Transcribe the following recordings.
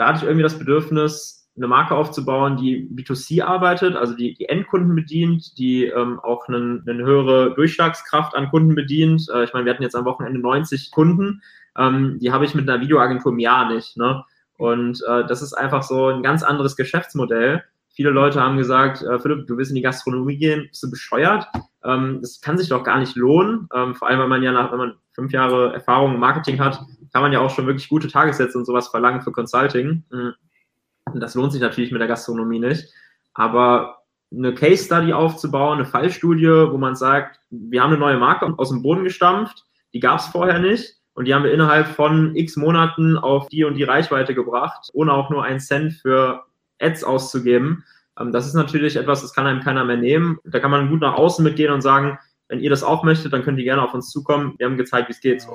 da hatte ich irgendwie das Bedürfnis, eine Marke aufzubauen, die B2C arbeitet, also die, die Endkunden bedient, die ähm, auch einen, eine höhere Durchschlagskraft an Kunden bedient. Äh, ich meine, wir hatten jetzt am Wochenende 90 Kunden, ähm, die habe ich mit einer Videoagentur im Jahr nicht. Ne? Und äh, das ist einfach so ein ganz anderes Geschäftsmodell. Viele Leute haben gesagt, äh, Philipp, du willst in die Gastronomie gehen, bist du bescheuert? Ähm, das kann sich doch gar nicht lohnen. Ähm, vor allem, wenn man ja nach, wenn man fünf Jahre Erfahrung im Marketing hat, kann man ja auch schon wirklich gute Tagessätze und sowas verlangen für Consulting. Und das lohnt sich natürlich mit der Gastronomie nicht. Aber eine Case Study aufzubauen, eine Fallstudie, wo man sagt, wir haben eine neue Marke aus dem Boden gestampft, die gab es vorher nicht und die haben wir innerhalb von x Monaten auf die und die Reichweite gebracht, ohne auch nur einen Cent für Ads auszugeben. Ähm, das ist natürlich etwas, das kann einem keiner mehr nehmen. Da kann man gut nach außen mitgehen und sagen, wenn ihr das auch möchtet, dann könnt ihr gerne auf uns zukommen. Wir haben gezeigt, wie es geht. So.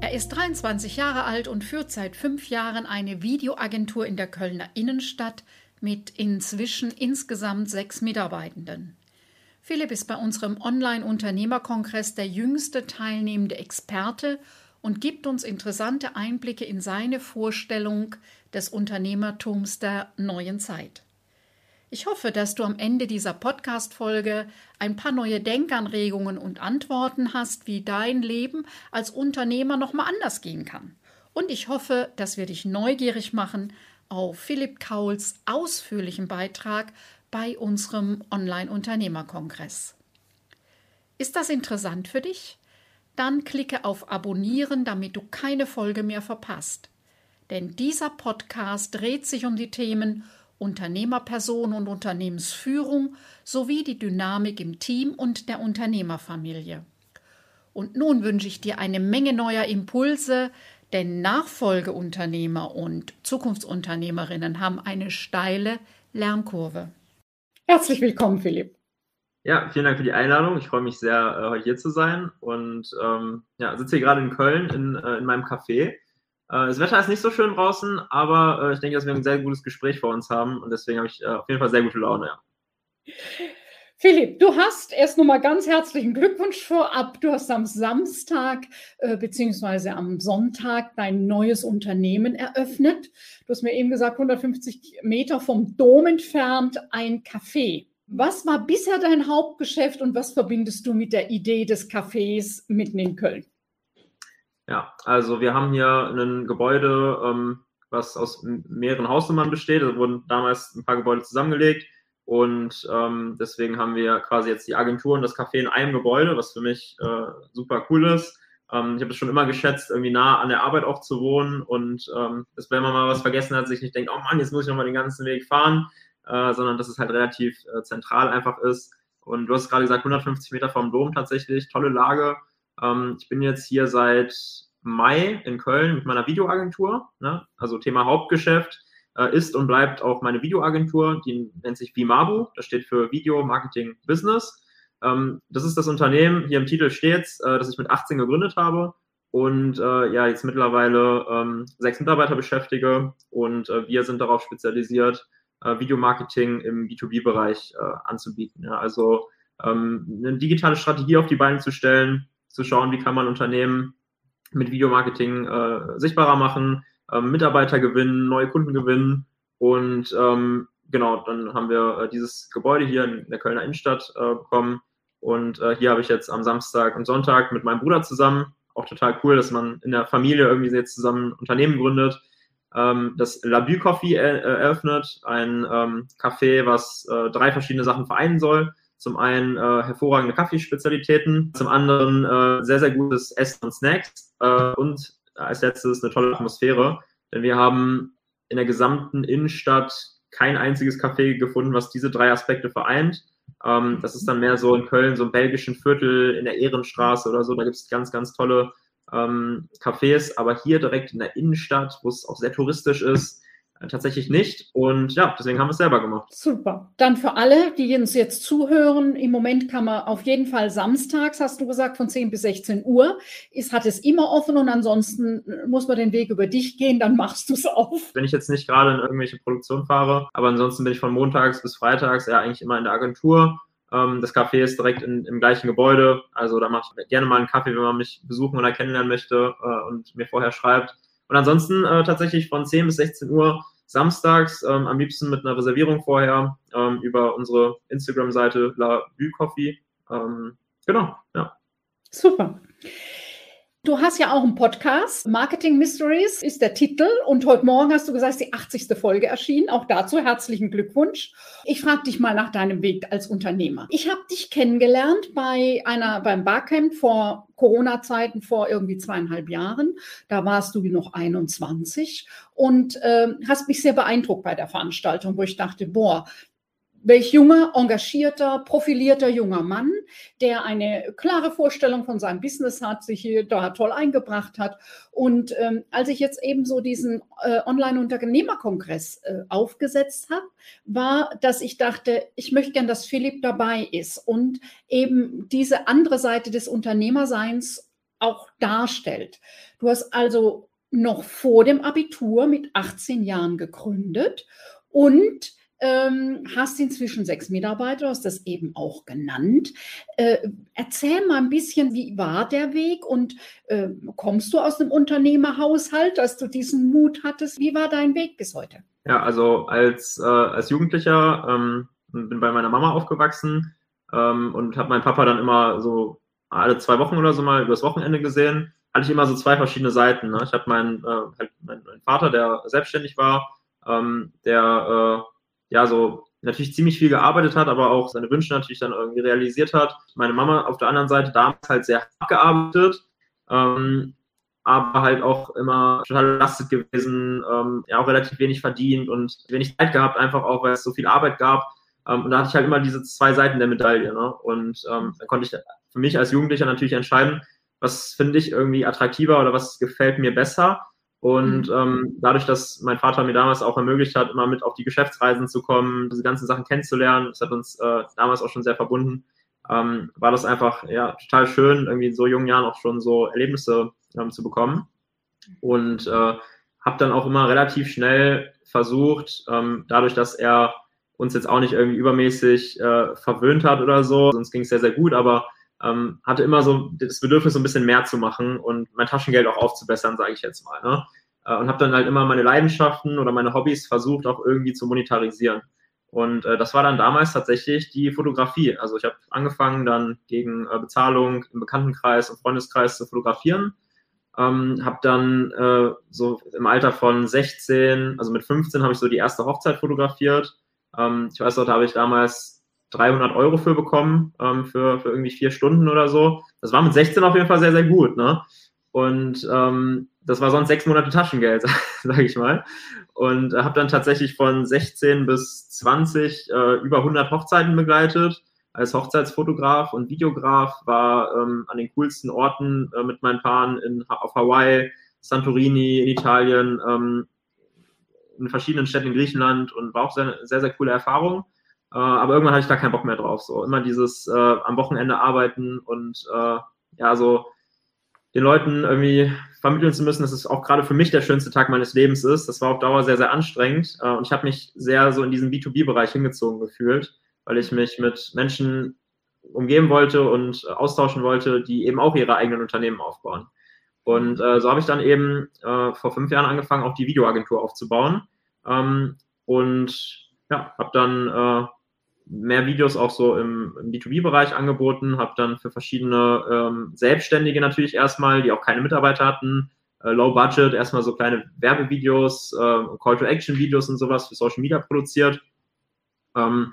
er ist 23 Jahre alt und führt seit fünf Jahren eine Videoagentur in der Kölner Innenstadt mit inzwischen insgesamt sechs Mitarbeitenden. Philipp ist bei unserem Online-Unternehmerkongress der jüngste teilnehmende Experte und gibt uns interessante Einblicke in seine Vorstellung des Unternehmertums der neuen Zeit. Ich hoffe, dass du am Ende dieser Podcast-Folge ein paar neue Denkanregungen und Antworten hast, wie dein Leben als Unternehmer nochmal anders gehen kann. Und ich hoffe, dass wir dich neugierig machen auf Philipp Kauls ausführlichen Beitrag bei unserem Online-Unternehmerkongress. Ist das interessant für dich? Dann klicke auf Abonnieren, damit du keine Folge mehr verpasst. Denn dieser Podcast dreht sich um die Themen Unternehmerperson und Unternehmensführung sowie die Dynamik im Team und der Unternehmerfamilie. Und nun wünsche ich dir eine Menge neuer Impulse, denn Nachfolgeunternehmer und Zukunftsunternehmerinnen haben eine steile Lernkurve. Herzlich willkommen, Philipp. Ja, vielen Dank für die Einladung. Ich freue mich sehr, äh, heute hier zu sein und ähm, ja, sitze hier gerade in Köln in, äh, in meinem Café das Wetter ist nicht so schön draußen, aber äh, ich denke, dass wir ein sehr gutes Gespräch vor uns haben und deswegen habe ich äh, auf jeden Fall sehr gute Laune. Ja. Philipp, du hast erst nochmal ganz herzlichen Glückwunsch vorab. Du hast am Samstag äh, beziehungsweise am Sonntag dein neues Unternehmen eröffnet. Du hast mir eben gesagt, 150 Meter vom Dom entfernt ein Café. Was war bisher dein Hauptgeschäft und was verbindest du mit der Idee des Cafés mitten in Köln? Ja, also wir haben hier ein Gebäude, ähm, was aus mehreren Hausnummern besteht. Da wurden damals ein paar Gebäude zusammengelegt und ähm, deswegen haben wir quasi jetzt die Agentur und das Café in einem Gebäude, was für mich äh, super cool ist. Ähm, ich habe es schon immer geschätzt, irgendwie nah an der Arbeit auch zu wohnen und ähm, wenn man mal was vergessen hat, sich nicht denkt, oh Mann, jetzt muss ich nochmal den ganzen Weg fahren, äh, sondern dass es halt relativ äh, zentral einfach ist. Und du hast gerade gesagt, 150 Meter vom Dom tatsächlich, tolle Lage. Ähm, ich bin jetzt hier seit Mai in Köln mit meiner Videoagentur. Ne? Also Thema Hauptgeschäft äh, ist und bleibt auch meine Videoagentur. Die nennt sich Vimabu. Das steht für Video Marketing Business. Ähm, das ist das Unternehmen, hier im Titel steht äh, das ich mit 18 gegründet habe und äh, ja, jetzt mittlerweile ähm, sechs Mitarbeiter beschäftige und äh, wir sind darauf spezialisiert, äh, Videomarketing im B2B-Bereich äh, anzubieten. Ja? Also ähm, eine digitale Strategie auf die Beine zu stellen, zu schauen, wie kann man Unternehmen mit Videomarketing äh, sichtbarer machen, ähm, Mitarbeiter gewinnen, neue Kunden gewinnen. Und ähm, genau, dann haben wir äh, dieses Gebäude hier in der Kölner Innenstadt äh, bekommen. Und äh, hier habe ich jetzt am Samstag und Sonntag mit meinem Bruder zusammen, auch total cool, dass man in der Familie irgendwie jetzt zusammen ein Unternehmen gründet, ähm, das Labu Coffee er eröffnet, ein ähm, Café, was äh, drei verschiedene Sachen vereinen soll. Zum einen äh, hervorragende Kaffeespezialitäten, zum anderen äh, sehr, sehr gutes Essen und Snacks äh, und als letztes eine tolle Atmosphäre. Denn wir haben in der gesamten Innenstadt kein einziges Café gefunden, was diese drei Aspekte vereint. Ähm, das ist dann mehr so in Köln, so im belgischen Viertel in der Ehrenstraße oder so. Da gibt es ganz, ganz tolle ähm, Cafés, aber hier direkt in der Innenstadt, wo es auch sehr touristisch ist, tatsächlich nicht. Und ja, deswegen haben wir es selber gemacht. Super. Dann für alle, die uns jetzt zuhören, im Moment kann man auf jeden Fall samstags, hast du gesagt, von 10 bis 16 Uhr, ist, hat es immer offen und ansonsten muss man den Weg über dich gehen, dann machst du es auf. Wenn ich jetzt nicht gerade in irgendwelche Produktion fahre, aber ansonsten bin ich von montags bis freitags ja eigentlich immer in der Agentur. Ähm, das Café ist direkt in, im gleichen Gebäude, also da mache ich gerne mal einen Kaffee, wenn man mich besuchen oder kennenlernen möchte äh, und mir vorher schreibt. Und ansonsten äh, tatsächlich von 10 bis 16 Uhr samstags, ähm, am liebsten mit einer Reservierung vorher ähm, über unsere Instagram-Seite La Vue Coffee. Ähm, genau, ja. Super. Du hast ja auch einen Podcast. Marketing Mysteries ist der Titel. Und heute Morgen hast du gesagt, ist die 80. Folge erschienen. Auch dazu herzlichen Glückwunsch. Ich frage dich mal nach deinem Weg als Unternehmer. Ich habe dich kennengelernt bei einer, beim Barcamp vor Corona-Zeiten, vor irgendwie zweieinhalb Jahren. Da warst du noch 21 und äh, hast mich sehr beeindruckt bei der Veranstaltung, wo ich dachte, boah, welch junger, engagierter, profilierter junger Mann, der eine klare Vorstellung von seinem Business hat, sich hier da toll eingebracht hat. Und ähm, als ich jetzt eben so diesen äh, Online-Unternehmerkongress äh, aufgesetzt habe, war, dass ich dachte, ich möchte gern, dass Philipp dabei ist und eben diese andere Seite des Unternehmerseins auch darstellt. Du hast also noch vor dem Abitur mit 18 Jahren gegründet und ähm, hast inzwischen sechs Mitarbeiter, hast das eben auch genannt. Äh, erzähl mal ein bisschen, wie war der Weg und äh, kommst du aus einem Unternehmerhaushalt, dass du diesen Mut hattest? Wie war dein Weg bis heute? Ja, also als, äh, als Jugendlicher ähm, bin bei meiner Mama aufgewachsen ähm, und habe meinen Papa dann immer so alle zwei Wochen oder so mal übers Wochenende gesehen. Hatte ich immer so zwei verschiedene Seiten. Ne? Ich habe meinen, äh, halt meinen, meinen Vater, der selbstständig war, ähm, der äh, ja, so natürlich ziemlich viel gearbeitet hat, aber auch seine Wünsche natürlich dann irgendwie realisiert hat. Meine Mama auf der anderen Seite damals halt sehr hart gearbeitet, ähm, aber halt auch immer total belastet gewesen, ähm, ja auch relativ wenig verdient und wenig Zeit gehabt, einfach auch, weil es so viel Arbeit gab. Ähm, und da hatte ich halt immer diese zwei Seiten der Medaille. Ne? Und ähm, da konnte ich für mich als Jugendlicher natürlich entscheiden, was finde ich irgendwie attraktiver oder was gefällt mir besser. Und mhm. ähm, dadurch, dass mein Vater mir damals auch ermöglicht hat, immer mit auf die Geschäftsreisen zu kommen, diese ganzen Sachen kennenzulernen, das hat uns äh, damals auch schon sehr verbunden, ähm, war das einfach ja total schön, irgendwie in so jungen Jahren auch schon so Erlebnisse ähm, zu bekommen. Und äh, habe dann auch immer relativ schnell versucht, ähm, dadurch, dass er uns jetzt auch nicht irgendwie übermäßig äh, verwöhnt hat oder so, sonst ging es sehr, sehr gut, aber ähm, hatte immer so das Bedürfnis, so ein bisschen mehr zu machen und mein Taschengeld auch aufzubessern, sage ich jetzt mal. Ne? Äh, und habe dann halt immer meine Leidenschaften oder meine Hobbys versucht, auch irgendwie zu monetarisieren. Und äh, das war dann damals tatsächlich die Fotografie. Also ich habe angefangen dann gegen äh, Bezahlung im Bekanntenkreis und Freundeskreis zu fotografieren. Ähm, habe dann äh, so im Alter von 16, also mit 15 habe ich so die erste Hochzeit fotografiert. Ähm, ich weiß noch, da habe ich damals 300 Euro für bekommen, ähm, für, für irgendwie vier Stunden oder so. Das war mit 16 auf jeden Fall sehr, sehr gut. Ne? Und ähm, das war sonst sechs Monate Taschengeld, sage ich mal. Und habe dann tatsächlich von 16 bis 20 äh, über 100 Hochzeiten begleitet. Als Hochzeitsfotograf und Videograf war ähm, an den coolsten Orten äh, mit meinen Paaren in, auf Hawaii, Santorini, in Italien, ähm, in verschiedenen Städten in Griechenland und war auch sehr, sehr, sehr coole Erfahrung. Äh, aber irgendwann hatte ich da keinen Bock mehr drauf. So immer dieses äh, am Wochenende arbeiten und äh, ja, so den Leuten irgendwie vermitteln zu müssen, dass es auch gerade für mich der schönste Tag meines Lebens ist. Das war auf Dauer sehr, sehr anstrengend. Äh, und ich habe mich sehr so in diesen B2B-Bereich hingezogen gefühlt, weil ich mich mit Menschen umgeben wollte und austauschen wollte, die eben auch ihre eigenen Unternehmen aufbauen. Und äh, so habe ich dann eben äh, vor fünf Jahren angefangen, auch die Videoagentur aufzubauen. Ähm, und ja, habe dann äh, mehr Videos auch so im, im B2B-Bereich angeboten, habe dann für verschiedene ähm, Selbstständige natürlich erstmal, die auch keine Mitarbeiter hatten, äh, Low Budget, erstmal so kleine Werbevideos, äh, Call-to-Action-Videos und sowas für Social Media produziert. Ähm,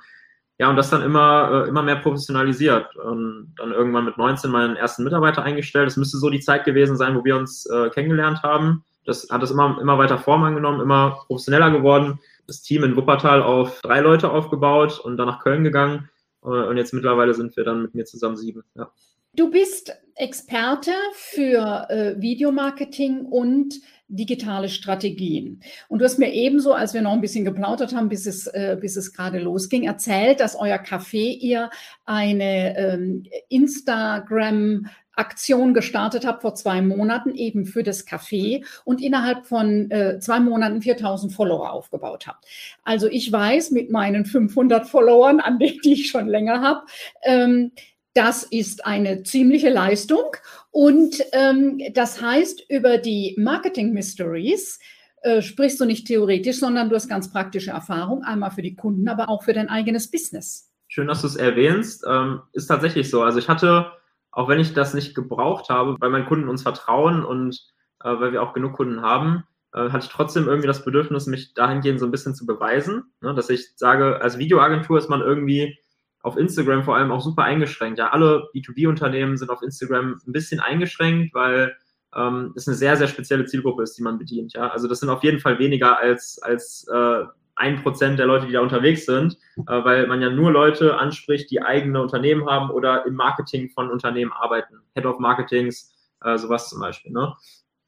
ja, und das dann immer, äh, immer mehr professionalisiert. Und dann irgendwann mit 19 meinen ersten Mitarbeiter eingestellt. Das müsste so die Zeit gewesen sein, wo wir uns äh, kennengelernt haben. Das hat es immer, immer weiter Form angenommen, immer professioneller geworden das Team in Wuppertal auf drei Leute aufgebaut und dann nach Köln gegangen. Äh, und jetzt mittlerweile sind wir dann mit mir zusammen sieben. Ja. Du bist Experte für äh, Videomarketing und digitale Strategien. Und du hast mir ebenso, als wir noch ein bisschen geplaudert haben, bis es, äh, es gerade losging, erzählt, dass euer Café ihr eine ähm, Instagram Aktion gestartet habt vor zwei Monaten eben für das Café und innerhalb von äh, zwei Monaten 4000 Follower aufgebaut habt. Also ich weiß mit meinen 500 Followern, an denen die ich schon länger habe, ähm, das ist eine ziemliche Leistung. Und ähm, das heißt, über die Marketing Mysteries äh, sprichst du nicht theoretisch, sondern du hast ganz praktische Erfahrung, einmal für die Kunden, aber auch für dein eigenes Business. Schön, dass du es erwähnst. Ähm, ist tatsächlich so. Also ich hatte, auch wenn ich das nicht gebraucht habe, weil meine Kunden uns vertrauen und äh, weil wir auch genug Kunden haben, äh, hatte ich trotzdem irgendwie das Bedürfnis, mich dahingehend so ein bisschen zu beweisen, ne? dass ich sage, als Videoagentur ist man irgendwie auf Instagram vor allem auch super eingeschränkt. Ja, alle B2B-Unternehmen sind auf Instagram ein bisschen eingeschränkt, weil ähm, es eine sehr, sehr spezielle Zielgruppe ist, die man bedient. Ja, also das sind auf jeden Fall weniger als, als äh, ein Prozent der Leute, die da unterwegs sind, äh, weil man ja nur Leute anspricht, die eigene Unternehmen haben oder im Marketing von Unternehmen arbeiten. Head of Marketings, äh, sowas zum Beispiel. Ne?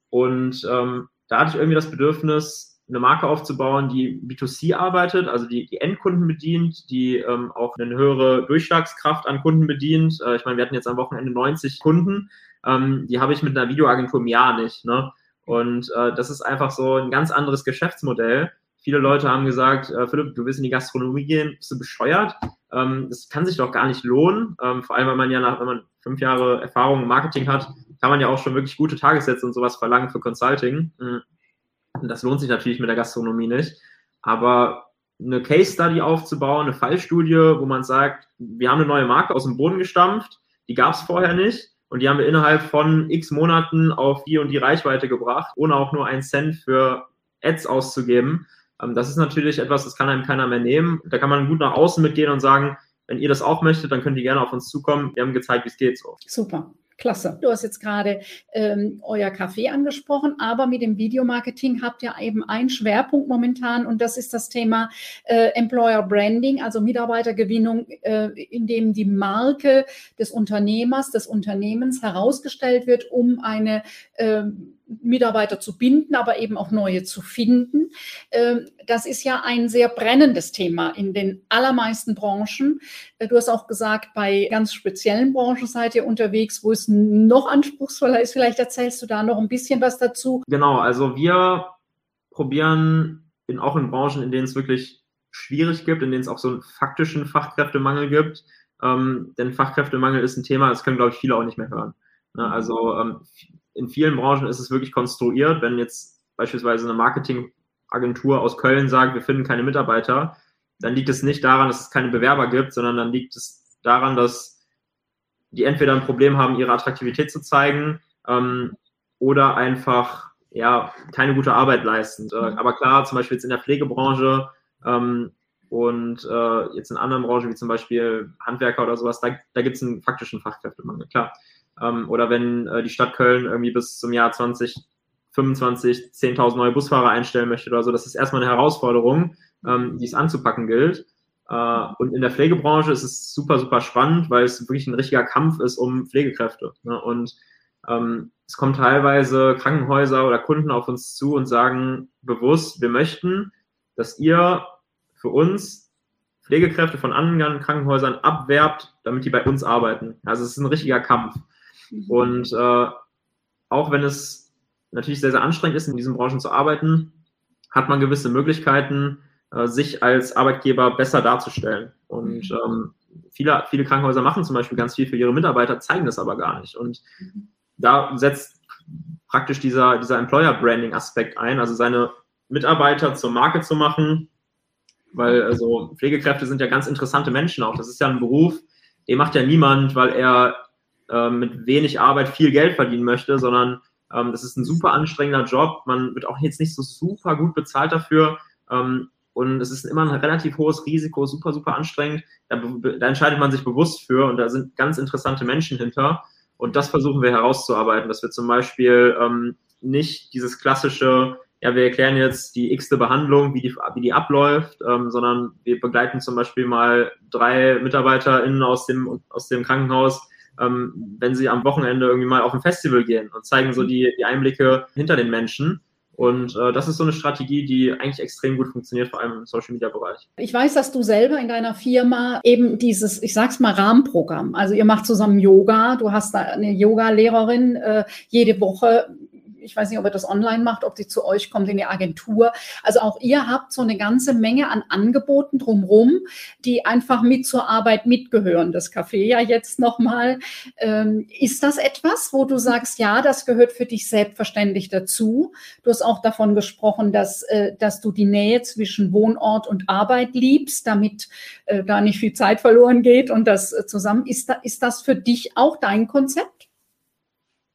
Und ähm, da hatte ich irgendwie das Bedürfnis, eine Marke aufzubauen, die B2C arbeitet, also die, die Endkunden bedient, die ähm, auch eine höhere Durchschlagskraft an Kunden bedient. Äh, ich meine, wir hatten jetzt am Wochenende 90 Kunden, ähm, die habe ich mit einer Videoagentur im Jahr nicht. Ne? Und äh, das ist einfach so ein ganz anderes Geschäftsmodell. Viele Leute haben gesagt, äh, Philipp, du willst in die Gastronomie gehen, bist du bescheuert? Ähm, das kann sich doch gar nicht lohnen. Ähm, vor allem, wenn man ja nach, wenn man fünf Jahre Erfahrung im Marketing hat, kann man ja auch schon wirklich gute Tagessätze und sowas verlangen für Consulting. Mhm. Und das lohnt sich natürlich mit der Gastronomie nicht. Aber eine Case Study aufzubauen, eine Fallstudie, wo man sagt, wir haben eine neue Marke aus dem Boden gestampft, die gab es vorher nicht und die haben wir innerhalb von x Monaten auf die und die Reichweite gebracht, ohne auch nur einen Cent für Ads auszugeben. Ähm, das ist natürlich etwas, das kann einem keiner mehr nehmen. Da kann man gut nach außen mitgehen und sagen, wenn ihr das auch möchtet, dann könnt ihr gerne auf uns zukommen. Wir haben gezeigt, wie es geht. So. Super. Klasse. Du hast jetzt gerade ähm, euer Café angesprochen, aber mit dem Videomarketing habt ihr eben einen Schwerpunkt momentan und das ist das Thema äh, Employer Branding, also Mitarbeitergewinnung, äh, in dem die Marke des Unternehmers, des Unternehmens herausgestellt wird, um eine äh, Mitarbeiter zu binden, aber eben auch neue zu finden. Ähm, das ist ja ein sehr brennendes Thema in den allermeisten Branchen. Äh, du hast auch gesagt, bei ganz speziellen Branchen seid ihr unterwegs, wo es noch anspruchsvoller ist. Vielleicht erzählst du da noch ein bisschen was dazu. Genau, also wir probieren in, auch in Branchen, in denen es wirklich schwierig gibt, in denen es auch so einen faktischen Fachkräftemangel gibt. Ähm, denn Fachkräftemangel ist ein Thema, das können, glaube ich, viele auch nicht mehr hören. Ne? Also ähm, in vielen Branchen ist es wirklich konstruiert. Wenn jetzt beispielsweise eine Marketingagentur aus Köln sagt, wir finden keine Mitarbeiter, dann liegt es nicht daran, dass es keine Bewerber gibt, sondern dann liegt es daran, dass die entweder ein Problem haben, ihre Attraktivität zu zeigen ähm, oder einfach ja keine gute Arbeit leisten. Äh, aber klar, zum Beispiel jetzt in der Pflegebranche ähm, und äh, jetzt in anderen Branchen wie zum Beispiel Handwerker oder sowas, da, da gibt es einen faktischen Fachkräftemangel, klar. Ähm, oder wenn äh, die Stadt Köln irgendwie bis zum Jahr 2025 10.000 neue Busfahrer einstellen möchte oder so, das ist erstmal eine Herausforderung, ähm, die es anzupacken gilt. Äh, und in der Pflegebranche ist es super, super spannend, weil es wirklich ein richtiger Kampf ist um Pflegekräfte. Ne? Und ähm, es kommen teilweise Krankenhäuser oder Kunden auf uns zu und sagen bewusst, wir möchten, dass ihr für uns Pflegekräfte von anderen Krankenhäusern abwerbt, damit die bei uns arbeiten. Also es ist ein richtiger Kampf. Mhm. Und äh, auch wenn es natürlich sehr, sehr anstrengend ist, in diesen Branchen zu arbeiten, hat man gewisse Möglichkeiten, äh, sich als Arbeitgeber besser darzustellen. Und mhm. ähm, viele, viele Krankenhäuser machen zum Beispiel ganz viel für ihre Mitarbeiter, zeigen das aber gar nicht. Und mhm. da setzt praktisch dieser, dieser Employer-Branding-Aspekt ein, also seine Mitarbeiter zur Marke zu machen, weil also Pflegekräfte sind ja ganz interessante Menschen auch. Das ist ja ein Beruf, den macht ja niemand, weil er äh, mit wenig Arbeit viel Geld verdienen möchte, sondern ähm, das ist ein super anstrengender Job. Man wird auch jetzt nicht so super gut bezahlt dafür. Ähm, und es ist immer ein relativ hohes Risiko, super, super anstrengend. Da, da, entscheidet man sich bewusst für und da sind ganz interessante Menschen hinter. Und das versuchen wir herauszuarbeiten, dass wir zum Beispiel ähm, nicht dieses klassische, ja, wir erklären jetzt die x-te Behandlung, wie die, wie die abläuft, ähm, sondern wir begleiten zum Beispiel mal drei MitarbeiterInnen aus dem, aus dem Krankenhaus ähm, wenn sie am Wochenende irgendwie mal auf ein Festival gehen und zeigen so die, die Einblicke hinter den Menschen. Und äh, das ist so eine Strategie, die eigentlich extrem gut funktioniert, vor allem im Social Media Bereich. Ich weiß, dass du selber in deiner Firma eben dieses, ich sag's mal, Rahmenprogramm, also ihr macht zusammen Yoga, du hast da eine Yoga-Lehrerin äh, jede Woche ich weiß nicht, ob ihr das online macht, ob sie zu euch kommt in die Agentur. Also auch ihr habt so eine ganze Menge an Angeboten drumherum, die einfach mit zur Arbeit mitgehören. Das Café ja jetzt nochmal. Ähm, ist das etwas, wo du sagst, ja, das gehört für dich selbstverständlich dazu? Du hast auch davon gesprochen, dass, äh, dass du die Nähe zwischen Wohnort und Arbeit liebst, damit äh, da nicht viel Zeit verloren geht und das äh, zusammen. Ist, da, ist das für dich auch dein Konzept?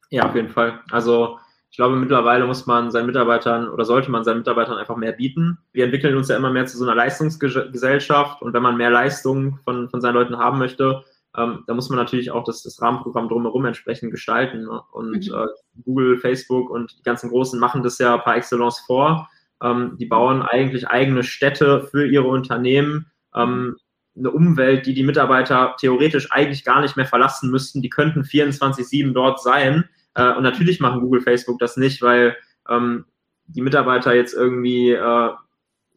Ja, auf jeden Fall. Also ich glaube, mittlerweile muss man seinen Mitarbeitern oder sollte man seinen Mitarbeitern einfach mehr bieten. Wir entwickeln uns ja immer mehr zu so einer Leistungsgesellschaft und wenn man mehr Leistung von, von seinen Leuten haben möchte, ähm, da muss man natürlich auch das, das Rahmenprogramm drumherum entsprechend gestalten. Ne? Und mhm. äh, Google, Facebook und die ganzen Großen machen das ja par excellence vor. Ähm, die bauen eigentlich eigene Städte für ihre Unternehmen. Ähm, eine Umwelt, die die Mitarbeiter theoretisch eigentlich gar nicht mehr verlassen müssten. Die könnten 24-7 dort sein äh, und natürlich machen Google, Facebook das nicht, weil ähm, die Mitarbeiter jetzt irgendwie, äh,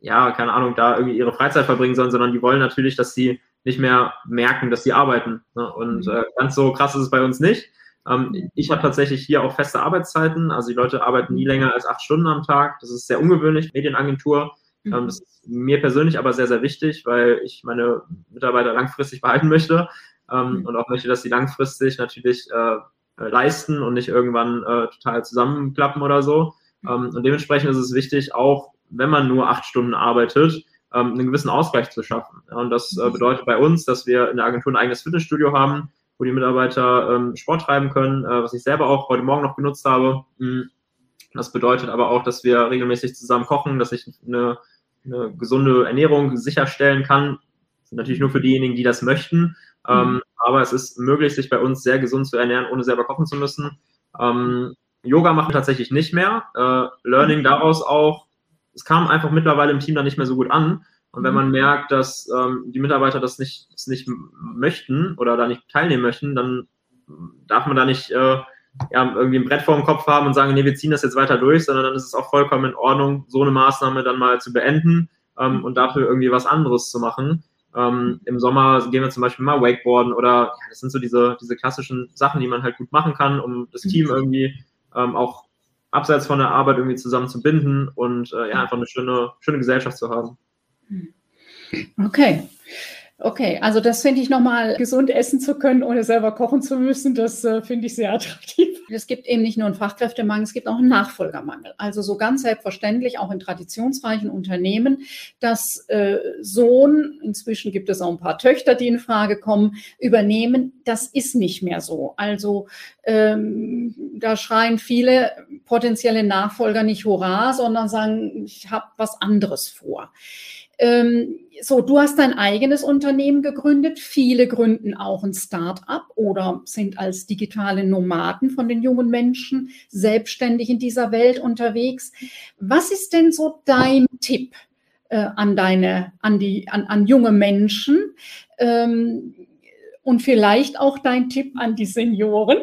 ja, keine Ahnung, da irgendwie ihre Freizeit verbringen sollen, sondern die wollen natürlich, dass sie nicht mehr merken, dass sie arbeiten. Ne? Und mhm. äh, ganz so krass ist es bei uns nicht. Ähm, ich habe tatsächlich hier auch feste Arbeitszeiten. Also die Leute arbeiten nie länger als acht Stunden am Tag. Das ist sehr ungewöhnlich, Medienagentur. Mhm. Ähm, das ist mir persönlich aber sehr, sehr wichtig, weil ich meine Mitarbeiter langfristig behalten möchte ähm, mhm. und auch möchte, dass sie langfristig natürlich äh, leisten und nicht irgendwann äh, total zusammenklappen oder so. Ähm, und dementsprechend ist es wichtig, auch wenn man nur acht Stunden arbeitet, ähm, einen gewissen Ausgleich zu schaffen. Ja, und das äh, bedeutet bei uns, dass wir in der Agentur ein eigenes Fitnessstudio haben, wo die Mitarbeiter ähm, Sport treiben können, äh, was ich selber auch heute Morgen noch genutzt habe. Mhm. Das bedeutet aber auch, dass wir regelmäßig zusammen kochen, dass ich eine, eine gesunde Ernährung sicherstellen kann. Natürlich nur für diejenigen, die das möchten. Ähm, mhm. Aber es ist möglich, sich bei uns sehr gesund zu ernähren, ohne selber kochen zu müssen. Ähm, Yoga machen wir tatsächlich nicht mehr. Äh, Learning daraus auch, es kam einfach mittlerweile im Team dann nicht mehr so gut an. Und wenn mhm. man merkt, dass ähm, die Mitarbeiter das nicht, das nicht möchten oder da nicht teilnehmen möchten, dann darf man da nicht äh, ja, irgendwie ein Brett vor dem Kopf haben und sagen, nee, wir ziehen das jetzt weiter durch, sondern dann ist es auch vollkommen in Ordnung, so eine Maßnahme dann mal zu beenden ähm, und dafür irgendwie was anderes zu machen. Ähm, Im Sommer gehen wir zum Beispiel mal Wakeboarden oder ja, das sind so diese, diese klassischen Sachen, die man halt gut machen kann, um das Team mhm. irgendwie ähm, auch abseits von der Arbeit irgendwie zusammen zu binden und äh, ja, einfach eine schöne, schöne Gesellschaft zu haben. Okay. Okay, also das finde ich nochmal, gesund essen zu können, ohne selber kochen zu müssen, das äh, finde ich sehr attraktiv. Es gibt eben nicht nur einen Fachkräftemangel, es gibt auch einen Nachfolgermangel. Also so ganz selbstverständlich auch in traditionsreichen Unternehmen, dass äh, Sohn, inzwischen gibt es auch ein paar Töchter, die in Frage kommen, übernehmen, das ist nicht mehr so. Also ähm, da schreien viele potenzielle Nachfolger nicht Hurra, sondern sagen, ich habe was anderes vor. Ähm, so, du hast dein eigenes Unternehmen gegründet. Viele gründen auch ein Start-up oder sind als digitale Nomaden von den jungen Menschen selbstständig in dieser Welt unterwegs. Was ist denn so dein Tipp äh, an deine, an die, an, an junge Menschen? Ähm, und vielleicht auch dein Tipp an die Senioren,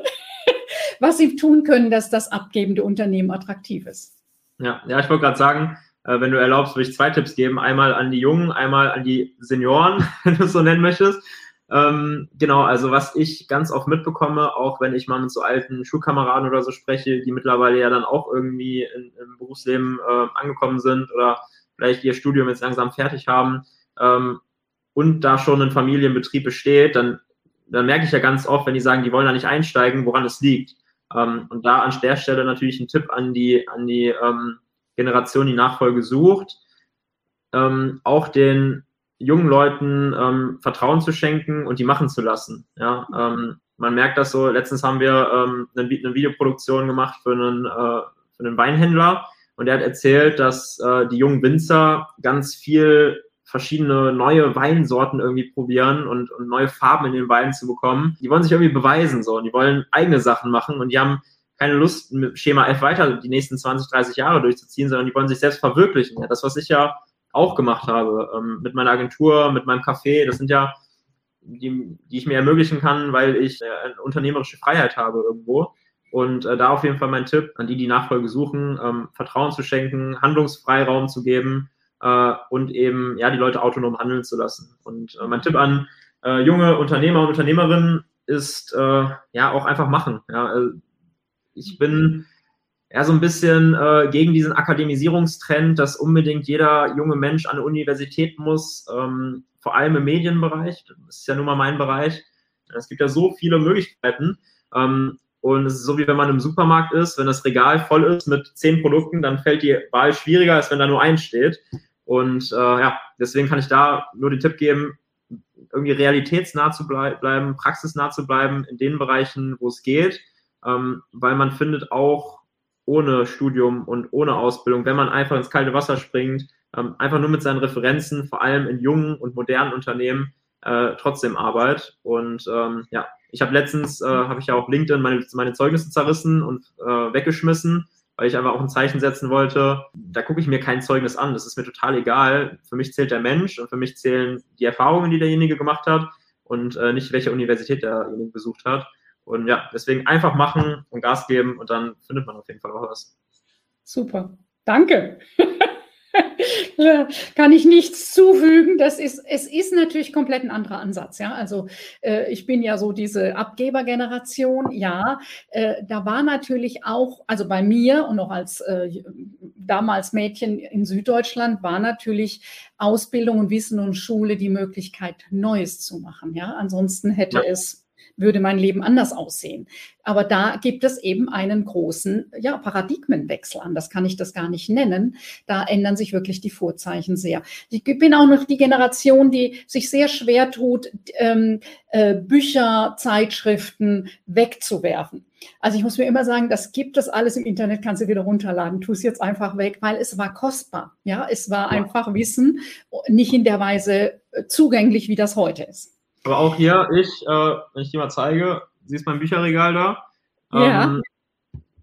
was sie tun können, dass das abgebende Unternehmen attraktiv ist. Ja, ja, ich wollte gerade sagen, äh, wenn du erlaubst, würde ich zwei Tipps geben. Einmal an die Jungen, einmal an die Senioren, wenn du es so nennen möchtest. Ähm, genau, also was ich ganz oft mitbekomme, auch wenn ich mal mit so alten Schulkameraden oder so spreche, die mittlerweile ja dann auch irgendwie in, im Berufsleben äh, angekommen sind oder vielleicht ihr Studium jetzt langsam fertig haben ähm, und da schon ein Familienbetrieb besteht, dann, dann merke ich ja ganz oft, wenn die sagen, die wollen da nicht einsteigen, woran es liegt. Ähm, und da an der Stelle natürlich ein Tipp an die, an die ähm, Generation die Nachfolge sucht, ähm, auch den jungen Leuten ähm, Vertrauen zu schenken und die machen zu lassen. Ja, ähm, man merkt das so. Letztens haben wir ähm, eine, Videoproduktion gemacht für einen, äh, für einen Weinhändler und er hat erzählt, dass äh, die jungen Winzer ganz viel verschiedene neue Weinsorten irgendwie probieren und, und neue Farben in den Weinen zu bekommen. Die wollen sich irgendwie beweisen so und die wollen eigene Sachen machen und die haben keine Lust, mit Schema F weiter die nächsten 20, 30 Jahre durchzuziehen, sondern die wollen sich selbst verwirklichen. Ja, das, was ich ja auch gemacht habe, ähm, mit meiner Agentur, mit meinem Café, das sind ja die, die ich mir ermöglichen kann, weil ich äh, eine unternehmerische Freiheit habe irgendwo. Und äh, da auf jeden Fall mein Tipp an die, die Nachfolge suchen, ähm, Vertrauen zu schenken, Handlungsfreiraum zu geben äh, und eben ja die Leute autonom handeln zu lassen. Und äh, mein Tipp an äh, junge Unternehmer und Unternehmerinnen ist äh, ja auch einfach machen. Ja, ich bin ja so ein bisschen äh, gegen diesen Akademisierungstrend, dass unbedingt jeder junge Mensch an eine Universität muss, ähm, vor allem im Medienbereich. Das ist ja nun mal mein Bereich. Es gibt ja so viele Möglichkeiten. Ähm, und es ist so, wie wenn man im Supermarkt ist, wenn das Regal voll ist mit zehn Produkten, dann fällt die Wahl schwieriger, als wenn da nur eins steht. Und äh, ja, deswegen kann ich da nur den Tipp geben, irgendwie realitätsnah zu blei bleiben, praxisnah zu bleiben in den Bereichen, wo es geht, ähm, weil man findet auch ohne Studium und ohne Ausbildung, wenn man einfach ins kalte Wasser springt, ähm, einfach nur mit seinen Referenzen, vor allem in jungen und modernen Unternehmen, äh, trotzdem Arbeit. Und ähm, ja, ich habe letztens, äh, habe ich ja auf LinkedIn meine, meine Zeugnisse zerrissen und äh, weggeschmissen, weil ich einfach auch ein Zeichen setzen wollte. Da gucke ich mir kein Zeugnis an. Das ist mir total egal. Für mich zählt der Mensch und für mich zählen die Erfahrungen, die derjenige gemacht hat und äh, nicht welche Universität derjenige besucht hat. Und ja, deswegen einfach machen und Gas geben und dann findet man auf jeden Fall auch was. Super. Danke. kann ich nichts zufügen. Das ist, es ist natürlich komplett ein anderer Ansatz. Ja, also äh, ich bin ja so diese Abgebergeneration. Ja, äh, da war natürlich auch, also bei mir und auch als äh, damals Mädchen in Süddeutschland war natürlich Ausbildung und Wissen und Schule die Möglichkeit, Neues zu machen. Ja, ansonsten hätte ja. es würde mein Leben anders aussehen. Aber da gibt es eben einen großen ja, Paradigmenwechsel an. Das kann ich das gar nicht nennen. Da ändern sich wirklich die Vorzeichen sehr. Ich bin auch noch die Generation, die sich sehr schwer tut, ähm, äh, Bücher, Zeitschriften wegzuwerfen. Also ich muss mir immer sagen, das gibt es alles im Internet, kannst du wieder runterladen. Tu es jetzt einfach weg, weil es war kostbar. Ja, es war einfach Wissen, nicht in der Weise äh, zugänglich, wie das heute ist. Aber auch hier, ich, äh, wenn ich dir mal zeige, siehst mein Bücherregal da. Ja. Ähm,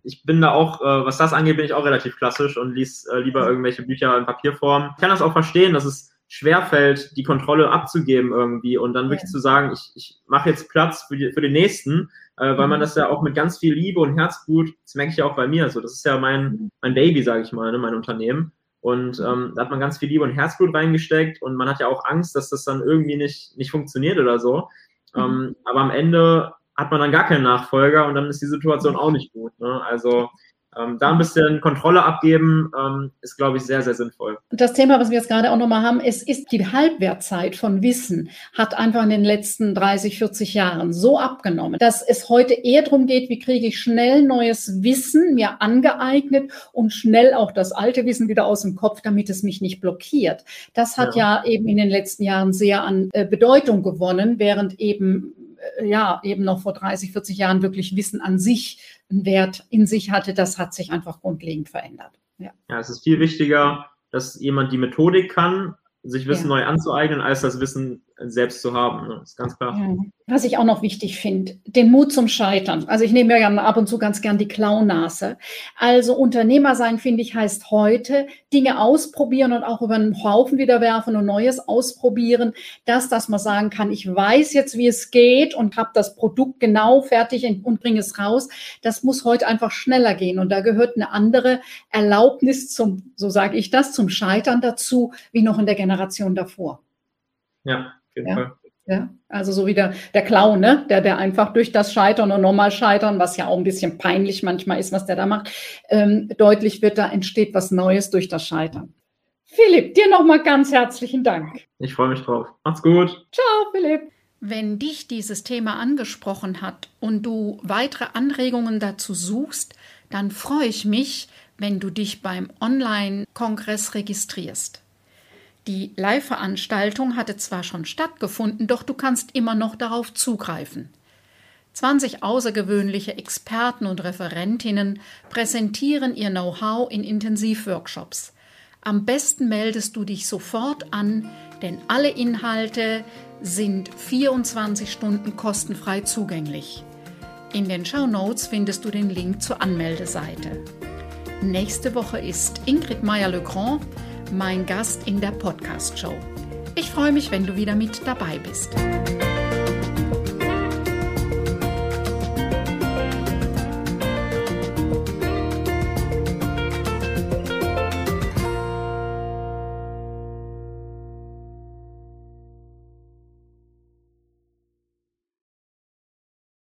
ich bin da auch, äh, was das angeht, bin ich auch relativ klassisch und lies äh, lieber irgendwelche Bücher in Papierform. Ich kann das auch verstehen, dass es schwerfällt, die Kontrolle abzugeben irgendwie und dann wirklich ja. zu sagen, ich, ich mache jetzt Platz für, die, für den nächsten, äh, weil mhm. man das ja auch mit ganz viel Liebe und Herzblut, das merke ich ja auch bei mir, so das ist ja mein, mhm. mein Baby, sage ich mal, ne, mein Unternehmen. Und ähm, da hat man ganz viel Liebe und Herzblut reingesteckt und man hat ja auch Angst, dass das dann irgendwie nicht, nicht funktioniert oder so. Mhm. Ähm, aber am Ende hat man dann gar keinen Nachfolger und dann ist die Situation auch nicht gut. Ne? Also ähm, da ein bisschen Kontrolle abgeben, ähm, ist, glaube ich, sehr, sehr sinnvoll. Das Thema, was wir jetzt gerade auch nochmal haben, es ist die Halbwertzeit von Wissen, hat einfach in den letzten 30, 40 Jahren so abgenommen, dass es heute eher darum geht, wie kriege ich schnell neues Wissen mir angeeignet und schnell auch das alte Wissen wieder aus dem Kopf, damit es mich nicht blockiert. Das hat ja, ja eben in den letzten Jahren sehr an äh, Bedeutung gewonnen, während eben äh, ja, eben noch vor 30, 40 Jahren wirklich Wissen an sich Wert in sich hatte, das hat sich einfach grundlegend verändert. Ja, ja es ist viel wichtiger, dass jemand die Methodik kann, sich Wissen ja. neu anzueignen, als das Wissen selbst zu haben. Das ist ganz klar. Ja. Was ich auch noch wichtig finde, den Mut zum Scheitern. Also ich nehme ja ab und zu ganz gern die Klaunase. Also Unternehmer sein, finde ich, heißt heute Dinge ausprobieren und auch über einen Haufen wieder werfen und Neues ausprobieren. Das, dass man sagen kann, ich weiß jetzt, wie es geht und habe das Produkt genau fertig und bringe es raus. Das muss heute einfach schneller gehen. Und da gehört eine andere Erlaubnis zum, so sage ich das, zum Scheitern dazu, wie noch in der Generation davor. Ja, ja. Fall. Ja, also so wie der, der Clown, ne? der, der einfach durch das Scheitern und nochmal Scheitern, was ja auch ein bisschen peinlich manchmal ist, was der da macht, ähm, deutlich wird, da entsteht was Neues durch das Scheitern. Philipp, dir nochmal ganz herzlichen Dank. Ich freue mich drauf. Macht's gut. Ciao, Philipp. Wenn dich dieses Thema angesprochen hat und du weitere Anregungen dazu suchst, dann freue ich mich, wenn du dich beim Online-Kongress registrierst. Die Live-Veranstaltung hatte zwar schon stattgefunden, doch du kannst immer noch darauf zugreifen. 20 außergewöhnliche Experten und Referentinnen präsentieren ihr Know-how in Intensivworkshops. Am besten meldest du dich sofort an, denn alle Inhalte sind 24 Stunden kostenfrei zugänglich. In den Show Notes findest du den Link zur Anmeldeseite. Nächste Woche ist Ingrid Meyer-Legrand mein Gast in der Podcast-Show. Ich freue mich, wenn du wieder mit dabei bist.